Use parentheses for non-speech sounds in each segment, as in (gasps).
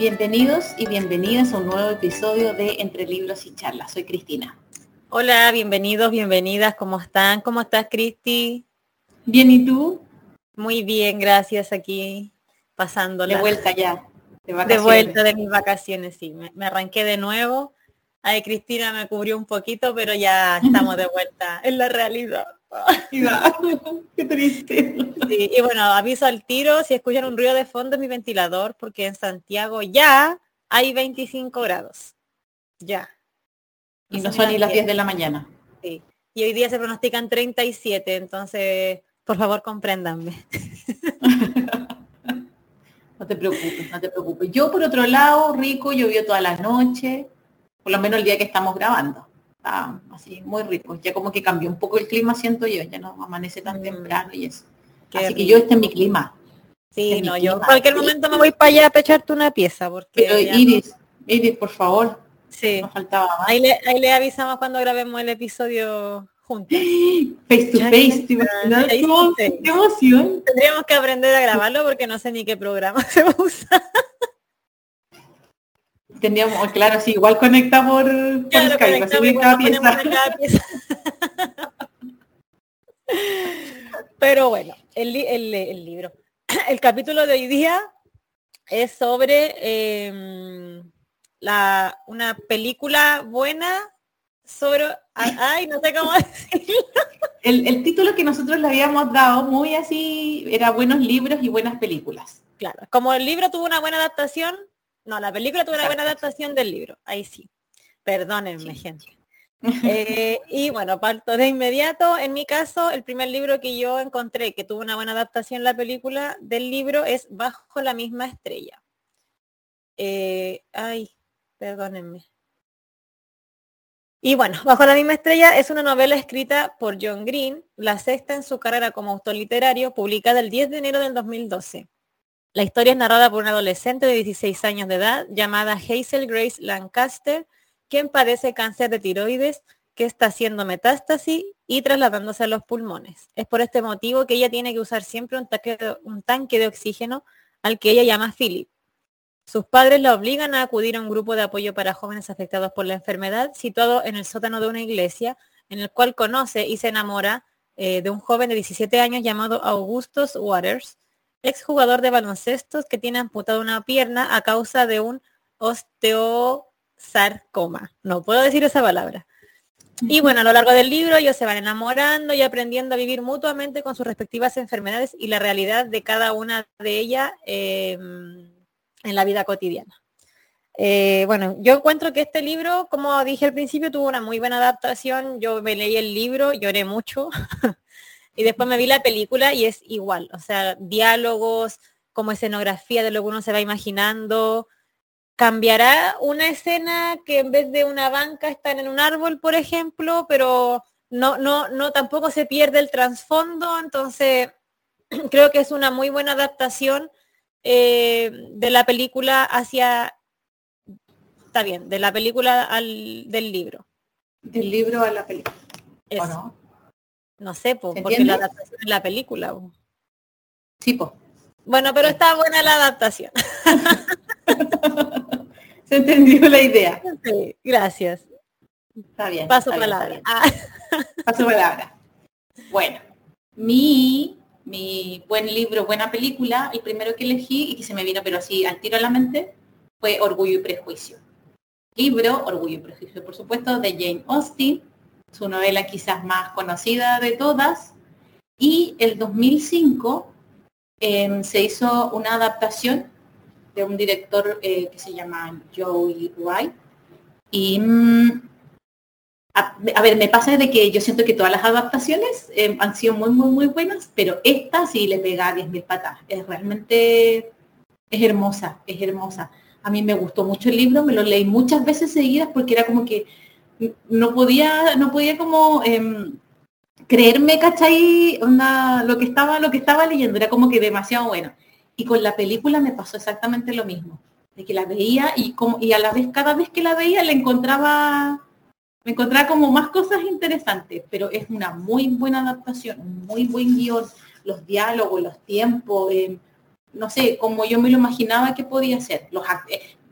Bienvenidos y bienvenidas a un nuevo episodio de Entre Libros y Charlas. Soy Cristina. Hola, bienvenidos, bienvenidas. ¿Cómo están? ¿Cómo estás, Cristi? Bien, ¿y tú? Muy bien, gracias. Aquí pasando De vuelta ya. De, vuelta de mis vacaciones, sí. Me, arranqué de nuevo. Ay, Cristina me cubrió un poquito, pero ya estamos de vuelta en la realidad. (laughs) (laughs) Qué triste. y bueno, aviso al tiro, si escuchan un ruido de fondo es mi ventilador, porque en Santiago ya hay 25 grados. Ya. y no son ni las 10 de la mañana. Sí. Y hoy día se pronostican 37, entonces, por favor, compréndanme. (laughs) no te preocupes, no te preocupes. Yo, por otro lado, rico, llovió todas las noches, por lo menos el día que estamos grabando está así muy rico. Ya como que cambió un poco el clima, siento yo, ya no amanece tan mm. temprano y eso. así que yo este en mi clima. Sí, este no, yo en cualquier momento me voy para allá a pecharte una pieza. Porque Pero Iris, Iris, por favor. Sí. faltaba Ahí le, ahí le avisamos cuando grabemos el episodio juntos. (gasps) Face to face, ¿te ¿Qué, emoción. Tendríamos que aprender a grabarlo porque no sé ni qué programa (laughs) se usa. Teníamos, claro, sí, igual conecta por, Skype, Pero bueno, el, el, libro. El capítulo de hoy día es sobre em, la, una película buena sobre... Ay, no sé cómo (laughs) decirlo. El, el título que nosotros le habíamos dado muy así, era buenos libros y buenas películas. Claro, como el libro tuvo una buena adaptación, no, la película tuvo una buena adaptación del libro, ahí sí. Perdónenme, gente. Eh, (laughs) y bueno, parto de inmediato. En mi caso, el primer libro que yo encontré que tuvo una buena adaptación la película del libro es Bajo la misma estrella. Eh, ay, perdónenme. Y bueno, Bajo la misma estrella es una novela escrita por John Green, la sexta en su carrera como autor literario, publicada el 10 de enero del 2012. La historia es narrada por una adolescente de 16 años de edad llamada Hazel Grace Lancaster, quien padece cáncer de tiroides que está haciendo metástasis y trasladándose a los pulmones. Es por este motivo que ella tiene que usar siempre un, tanque de oxígeno al que ella llama Philip. Sus padres la obligan a acudir a un grupo de apoyo para jóvenes afectados por la enfermedad situado en el sótano de una iglesia, en el cual conoce y se enamora eh, de un joven de 17 años llamado Augustus Waters, exjugador de baloncestos que tiene amputada una pierna a causa de un osteosarcoma. No puedo decir esa palabra. Y bueno, a lo largo del libro ellos se van enamorando y aprendiendo a vivir mutuamente con sus respectivas enfermedades y la realidad de cada una de ellas em, en la vida cotidiana. Eh, bueno, yo encuentro que este libro, como dije al principio, tuvo una muy buena adaptación. Yo me leí el libro, lloré mucho. (laughs) Y después me vi la película y es igual, o sea, diálogos, como escenografía de lo que uno se va imaginando. Cambiará una escena que en vez de una banca están en un árbol, por ejemplo, pero no, no, no tampoco se pierde el trasfondo, entonces (clears throat) creo que es una muy buena adaptación eh, de la película hacia, está bien, de la película al del libro. Del libro a la película. No sé, porque la adaptación es la película. Sí, pues. Bueno, pero está buena la adaptación. (laughs) Se entendió la idea. Sí, gracias. Está bien. Paso palabra. Ah. Paso palabra. Bueno, mi, mi buen libro, buena película, el primero que elegí y que se me vino pero así al tiro a la mente, fue Orgullo y Prejuicio. Libro, Orgullo y Prejuicio, por supuesto, de Jane Austen, su novela quizás más conocida de todas. Y el 2005 em, se hizo una adaptación de un director eh, que se llama Joey Wright. Y mm, a, ver, me pasa de que yo siento que todas las adaptaciones em, han sido muy, muy, muy buenas, pero esta sí le pega 10.000 patas. Es realmente, es hermosa, es hermosa. A mí me gustó mucho el libro, me lo leí muchas veces seguidas porque era como que no podía, no podía como eh, creerme, ¿cachai? lo que estaba, lo que estaba leyendo, era como que demasiado bueno. Y con la película me pasó exactamente lo mismo. De que la veía y como, y a la vez, cada vez que la veía, le encontraba, me encontraba como más cosas interesantes, pero es una muy buena adaptación, muy buen guion, los diálogos, los tiempos, em, no sé, como yo me lo imaginaba que podía ser. Los,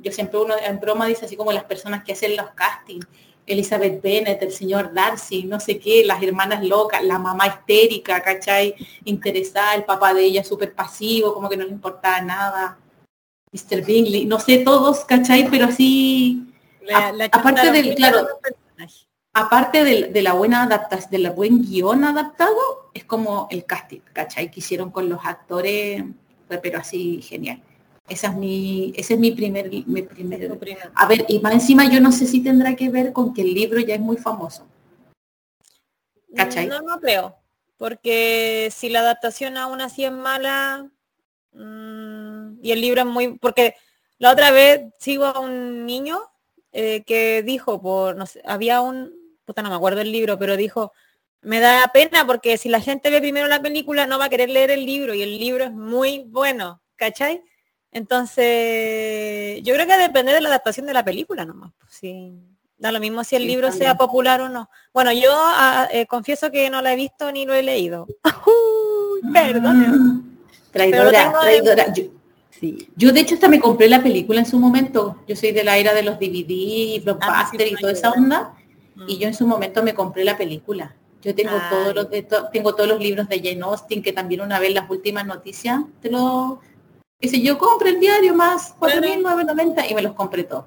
yo siempre uno en broma dice así como las personas que hacen los castings, Elizabeth Bennet, el señor Darcy, no sé qué, las hermanas locas, la mamá histérica, ¿cachai? Interesada, el papá de ella súper pasivo, como que no le importaba nada. Mr. Bingley, no sé todos, ¿cachai? Pero así, aparte del, claro, aparte de, la buena adaptación, del buen guion adaptado, es como el casting, ¿cachai? Que hicieron con los actores, pero así genial. Esa es mi, ese es mi primer, mi primer. A ver, y más encima yo no sé si tendrá que ver con que el libro ya es muy famoso. ¿Cachai? No, no creo. Porque si la adaptación aún así es mala, mm, y el libro es muy. Porque la otra vez sigo a un niño eh, que dijo, por, no sé, había un, puta no me acuerdo el libro, pero dijo, me da pena porque si la gente ve primero la película no va a querer leer el libro y el libro es muy bueno, ¿cachai? Entonces, yo creo que depende de la adaptación de la película nomás. Pues, da lo mismo si el libro sea popular o no. Bueno, yo ah, eh, confieso que no lo he visto ni lo he leído. (laughs) perdón. Traidora, traidora. Yo, de hecho hasta me compré la película en su momento. Yo soy de la era de los DVD, los ah, y toda esa onda. Y mm. yo en su momento me compré la película. Yo tengo todos los tengo todos los libros de Jane Austen, que también una vez las últimas noticias te lo Dice, yo compré el diario más 4.990 y me los compré todos.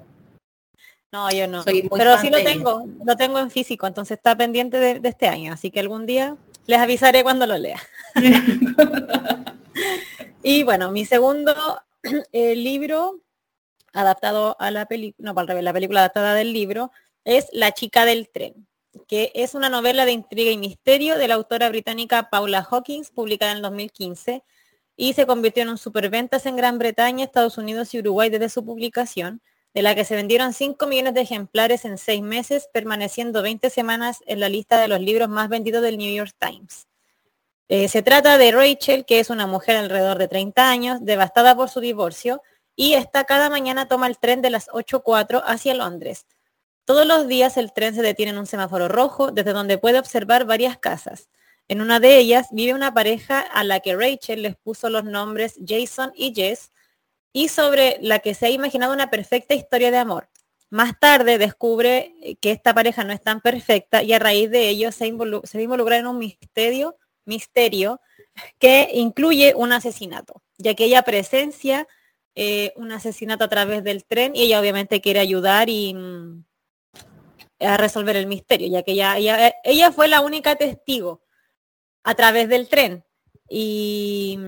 No, yo no. Pero sí lo tengo, lo tengo en físico, entonces está pendiente de, este año, así que algún día les avisaré cuando lo lea. (laughs) y bueno, mi segundo (clears throat) eh, libro adaptado a la película, no, para la película adaptada del libro, es La chica del tren, que es una novela de intriga y misterio de la autora británica Paula Hawkins, publicada en el 2015 y se convirtió en un superventas en Gran Bretaña, Estados Unidos y Uruguay desde su publicación, de la que se vendieron 5 millones de ejemplares en 6 meses, permaneciendo 20 semanas en la lista de los libros más vendidos del New York Times. Eh, se trata de Rachel, que es una mujer alrededor de 30 años, devastada por su divorcio, y esta cada mañana toma el tren de las 8.04 hacia Londres. Todos los días el tren se detiene en un semáforo rojo, desde donde puede observar varias casas. En una de ellas vive una pareja a la que Rachel les puso los nombres Jason y Jess y sobre la que se ha imaginado una perfecta historia de amor. Más tarde descubre que esta pareja no es tan perfecta y a raíz de ello se, se va a involucrar en un misterio, misterio que incluye un asesinato, ya que ella presencia eh, un asesinato a través del tren y ella obviamente quiere ayudar y mm, a resolver el misterio, ya que ella, ella fue la única testigo a través del tren. Y,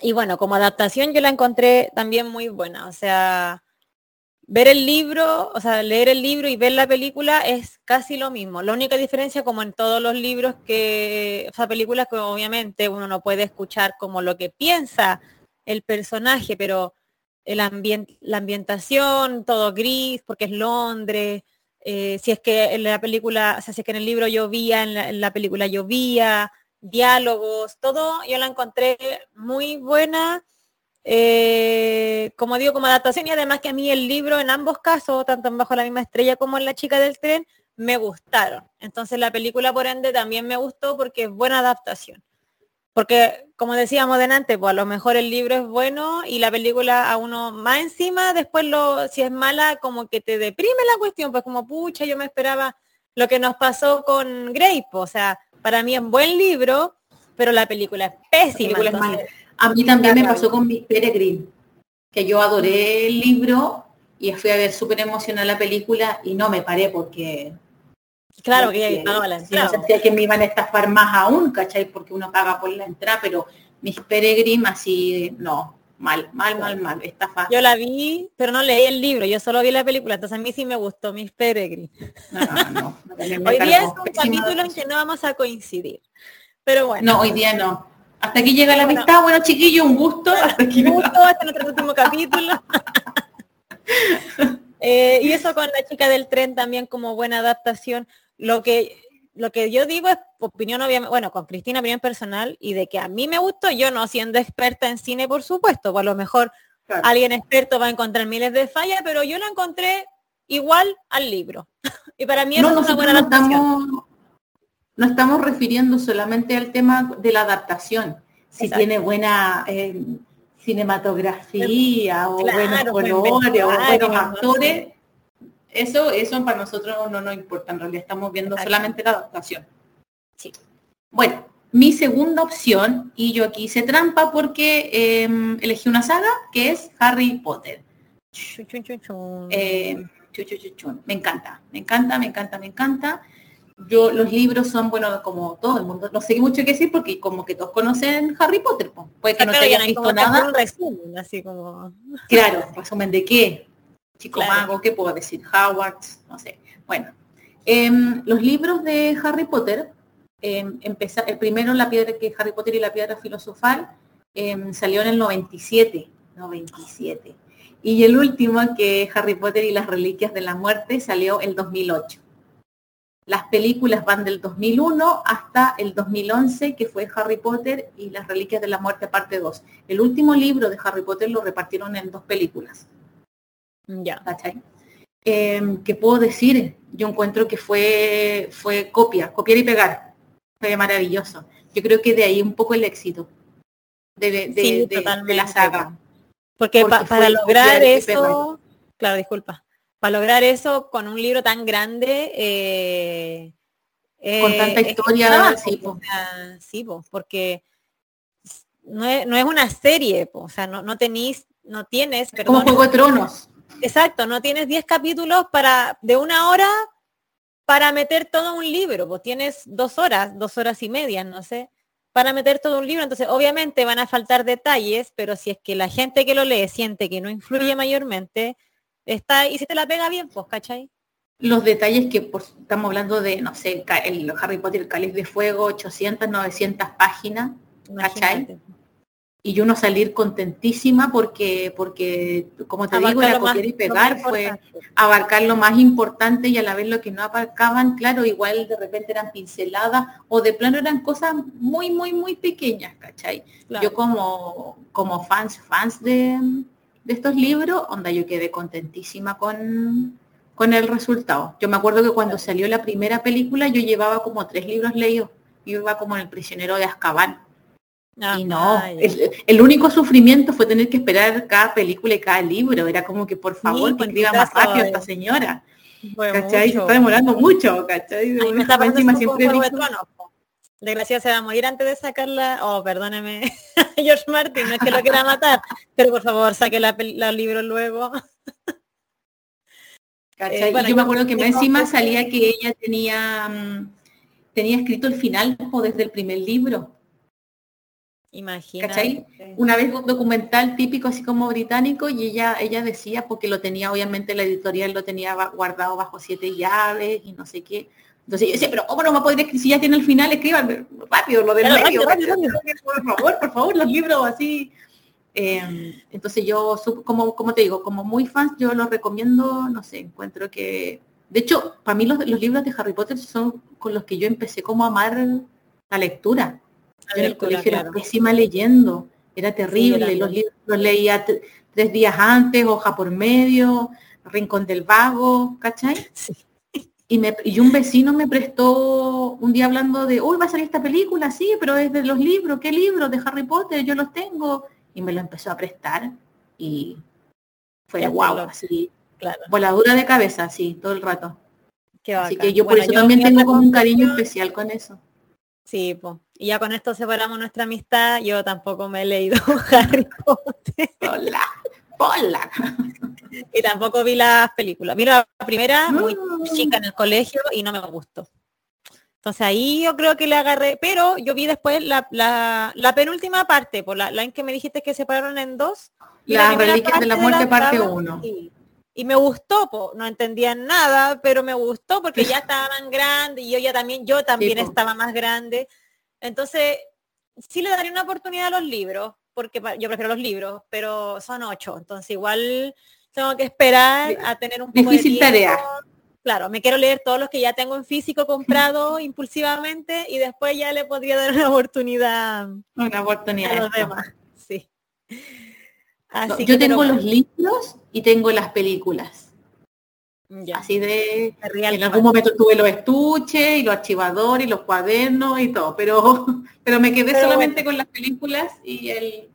y bueno, como adaptación yo la encontré también muy buena. O sea, ver el libro, o sea, leer el libro y ver la película es casi lo mismo. La única diferencia, como en todos los libros que, o sea, películas que obviamente uno no puede escuchar como lo que piensa el personaje, pero el la ambientación, todo gris, porque es Londres, eh, si es que en la película, si es que en el libro llovía, en la, en la película llovía, diálogos, todo yo la encontré muy buena, eh, como digo, como adaptación y además que a mí el libro en ambos casos, tanto en Bajo la misma estrella como en La chica del tren, me gustaron. Entonces la película por ende también me gustó porque es buena adaptación. Porque, como decíamos delante, pues a lo mejor el libro es bueno y la película a uno más encima, después lo, si es mala, como que te deprime la cuestión, pues como pucha, yo me esperaba lo que nos pasó con Grape, o sea, para mí es un buen libro, pero la película es pésima. a mí también me pasó con Miss Peregrine, que yo adoré el libro y fui a ver súper emocional la película y no me paré porque Claro que ya la entrada. no sentía que me iban a estafar más aún, ¿cachai? Porque uno paga por la entrada, pero mis peregrinos así, no, mal, mal, mal, mal, estafa. Yo la vi, pero no leí el libro, yo solo vi la película, entonces a mí sí me gustó mis peregrinos. No, no, hoy día es un capítulo en que no vamos a coincidir. Pero bueno. No, hoy día no. Hasta aquí llega la amistad. Bueno, chiquillo, un gusto. Hasta aquí un gusto, hasta nuestro último capítulo. (laughs) Eh, y eso con la chica del tren también como buena adaptación. Lo que, lo que yo digo es opinión, obviamente, bueno, con Cristina, opinión personal, y de que a mí me gustó, yo no siendo experta en cine, por supuesto, pues a lo mejor alguien experto va a encontrar miles de fallas, pero yo lo encontré igual al libro. (laughs) y para mí es una buena adaptación. No estamos, refiriendo solamente al tema de la adaptación, si tiene buena... Eh, cinematografía o buenos colores o buenos actores, eso, eso para nosotros no nos importa, en realidad estamos viendo solamente la adaptación. Sí. Bueno, mi segunda opción, y yo aquí hice trampa porque em, elegí una saga que es Harry Potter. Eh, me encanta, me encanta, me encanta, me encanta. Yo, los libros son, bueno, como todo el mundo, no sé mucho qué decir porque como que todos conocen Harry Potter, pues. puede que no te hayan visto nada. resumen, así como... Claro, resumen de qué, chico mago, ¿qué puedo decir? Howard, no sé. Bueno, em, los libros de Harry Potter, eh, el primero la piedra que Harry Potter y la piedra filosofal em, salió en el 97, 97. Y el último, que Harry Potter y las Reliquias de la Muerte, salió el 2008. Las películas van del 2001 hasta el 2011, que fue Harry Potter y las Reliquias de la Muerte, parte 2. El último libro de Harry Potter lo repartieron en dos películas. Ya. Em, ¿Qué puedo decir? Yo encuentro que fue, fue copia, copiar y pegar. Fue maravilloso. Yo creo que de ahí un poco el éxito de, la saga. Porque, para lograr eso, claro, disculpa, para lograr eso con un libro tan grande, eh, con tanta eh, historia, sí, porque no es, no es, una serie, o sea, no, no tenéis, no tienes, como Juego de Tronos. Exacto, no tienes 10 capítulos para de una hora para meter todo un libro, pues tienes dos horas, dos horas y media, no sé para meter todo un libro. Entonces, obviamente van a faltar detalles, pero si es que la gente que lo lee siente que no influye mayormente, está, y si te la pega bien, pues, ¿cachai? Los detalles que estamos hablando de, no sé, el Harry Potter, el Cáliz de Fuego, 800, 900 páginas, ¿cachai? Y uno salir contentísima porque, porque como te digo, era copiar y pegar fue abarcar lo más importante y a la vez lo que no abarcaban, claro, igual de repente eran pinceladas o de plano eran cosas muy, muy, muy pequeñas, ¿cachai? Yo como, como fans, fans de, de, estos libros, onda, yo quedé contentísima con, con el resultado. Yo me acuerdo que cuando salió la primera película yo llevaba como tres libros leídos. Yo iba como en el prisionero de Azkaban Ah, y no, el, único sufrimiento fue tener que esperar cada película y cada libro. Era como que por favor que escriba más rápido esta señora. ¿Cachai? Se está demorando mucho, ¿cachai? me está encima siempre Desgracia se va a morir antes de sacarla. Oh, perdóneme, (laughs) George Martin, no es que lo quiera matar, pero por favor saque la, libro luego. (laughs) ¿Cachai? Eh, yo me acuerdo que encima salía que ella tenía, mm, tenía escrito el final desde el primer libro. Imagínate. Una vez un documental típico así como británico y ella, ella decía, porque lo tenía, obviamente la editorial lo tenía guardado bajo siete llaves y no sé qué. Entonces yo decía, pero ¿cómo no me puede escribir si ya tiene el final? Escriban rápido, lo del medio. Por favor, por favor, los libros así. Em, entonces yo, como, como te digo, como muy fan, yo los recomiendo, no sé, encuentro que... De hecho, para mí los, los libros de Harry Potter son con los que yo empecé como a amar la lectura en el colegio era pésima leyendo, era terrible, los libros los leía tres días antes, hoja por medio, Rincón del Vago, ¿cachai? Y, me, y un vecino me prestó un día hablando de, uy, va a salir esta película, sí, pero es de los libros, ¿qué libros? De Harry Potter, yo los tengo. Y me lo empezó a prestar y fue guau, así, claro. voladura de cabeza, sí, todo el rato. así que yo por eso también tengo como un cariño especial con eso. Sí, pues. Y ya con esto separamos nuestra amistad. Yo tampoco me he leído (laughs) Harry Potter. Hola, hola. Y tampoco vi las películas. Vi la primera muy chica en el colegio y no me gustó. Entonces ahí yo creo que le agarré, pero yo vi después la, la, penúltima parte, por la, la, en que me dijiste que separaron en dos. La, reliquias de la muerte parte uno. Y, me gustó, no entendía nada, pero me gustó porque ya (laughs) estaban grandes y yo ya también, yo también estaba más grande. Entonces, sí le daría una oportunidad a los libros, porque yo prefiero los libros, pero son ocho, entonces igual tengo que esperar a tener un poco Difícil de tarea. Claro, me quiero leer todos los que ya tengo en físico comprado (laughs) impulsivamente y después ya le podría dar una oportunidad. Una oportunidad. A los demás. Sí. Yo tengo los libros y tengo las películas. Así de, en algún momento tuve los estuches y los archivadores y los cuadernos y todo, pero, (laughs) pero me quedé solamente con las películas y el,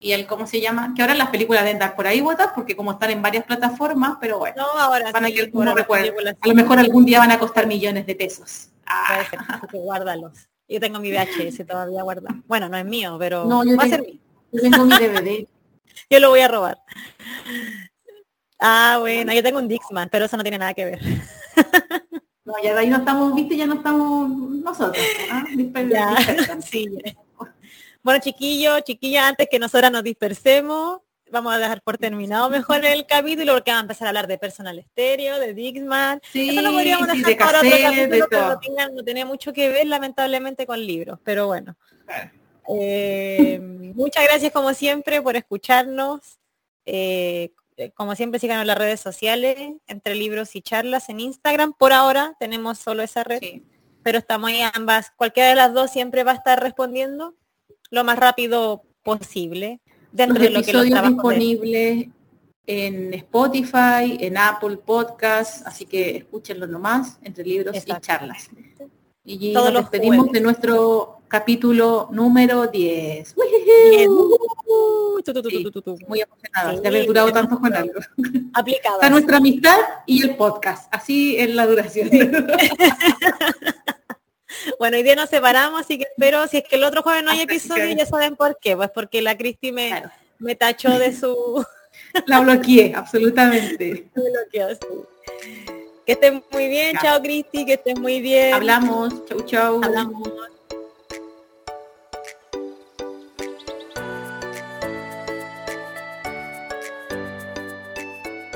y el cómo se llama, que ahora las películas deben dar por ahí botas porque como están en varias plataformas, pero bueno, No, ahora van a sí, ahora películas A lo mejor algún día van a costar millones de pesos. Ah, ser, guárdalos. Yo tengo mi VHS todavía guardado. Bueno, no es mío, pero No, yo va a tengo- ser mío. yo tengo mi DVD. (laughs) (laughs) Yo lo voy a robar. Ah, bueno, yo tengo un Dixman, pero eso no tiene nada que ver. (laughs) No, ya de ahí no estamos, viste, ya no estamos nosotros. ¿ah? (laughs) Ya, sí. Bueno, chiquillos, chiquillas, antes que nosotras nos dispersemos, vamos a dejar por terminado mejor el capítulo porque vamos a empezar a hablar de personal estéreo, de Dixman. Sí, Eso lo podríamos sí, dejar de para otro capítulo, de pero no, todo. tenga- no tiene mucho que ver lamentablemente con libros, pero bueno. Claro. Eh, muchas gracias como siempre por escucharnos. Eh, como siempre sigan en las redes sociales, entre libros y charlas en Instagram. Por ahora tenemos solo esa red, Sí. pero estamos ahí ambas. Cualquiera de las dos siempre va a estar respondiendo lo más rápido posible dentro Los de lo que los episodios trabajos de- disponibles en Spotify, en Apple Podcasts, así que escúchenlo nomás, entre libros y charlas. Y Todos nos los despedimos jueves. de nuestro capítulo número 10. Bien. Uh. Muy emocionada Sí, de haber durado tanto con algo. Aplicado. Está nuestra amistad y el podcast. Así es la duración. (laughs) Bueno, hoy día nos separamos, así que espero, si es que el otro jueves no hay episodio, ya saben por qué, pues porque la Cristi me, Claro, me tachó de su (laughs) la bloqueé, absolutamente. (laughs) sí. Que estén muy bien, chao Cristi, que estén muy bien. Hablamos. Chau, chau. Hablamos.